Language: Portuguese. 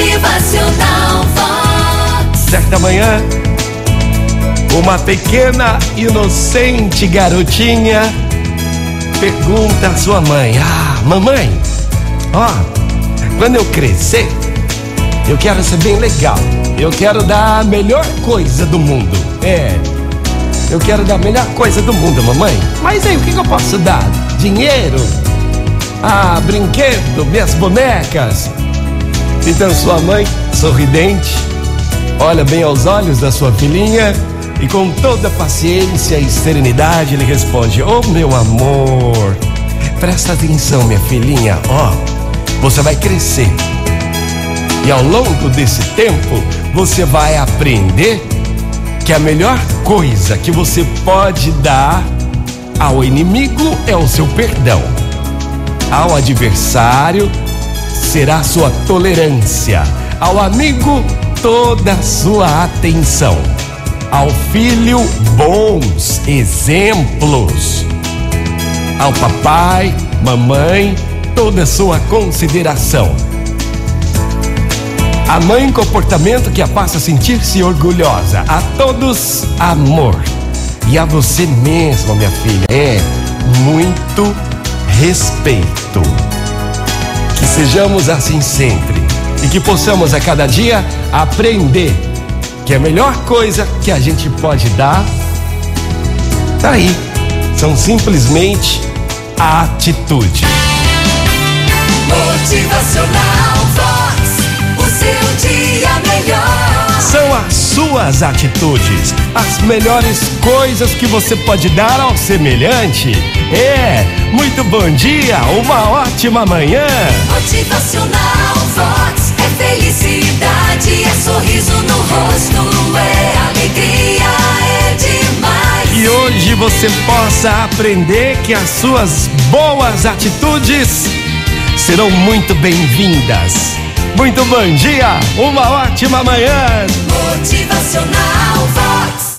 Motivacional Vox. Certa manhã, uma pequena inocente garotinha pergunta à sua mãe: Ah, mamãe, ó, quando eu crescer, eu quero ser bem legal. Eu quero dar a melhor coisa do mundo. É, eu quero dar a melhor coisa do mundo, mamãe. Mas aí, o que, que eu posso dar? Dinheiro? Ah, brinquedo, minhas bonecas. Então sua mãe, sorridente, olha bem aos olhos da sua filhinha e com toda paciência e serenidade ele responde: Oh meu amor, presta atenção, minha filhinha, ó, você vai crescer. E ao longo desse tempo, você vai aprender que a melhor coisa que você pode dar ao inimigo é o seu perdão. Ao adversário será sua tolerância. Ao amigo, toda sua atenção. Ao filho, bons exemplos. Ao papai, mamãe, toda sua consideração. A mãe, comportamento que a faça sentir-se orgulhosa. A todos, amor. E a você mesma, minha filha, é muito respeito. Sejamos assim sempre e que possamos a cada dia aprender que a melhor coisa que a gente pode dar tá aí. São simplesmente a atitude. Motivacional Vox. O seu dia melhor. São as suas atitudes, as melhores coisas que você pode dar ao semelhante. É, muito bom dia, uma ótima manhã. Motivacional Vox. É felicidade, é sorriso no rosto, é alegria, é demais. E hoje você possa aprender que as suas boas atitudes serão muito bem-vindas. Muito bom dia, uma ótima manhã. Motivacional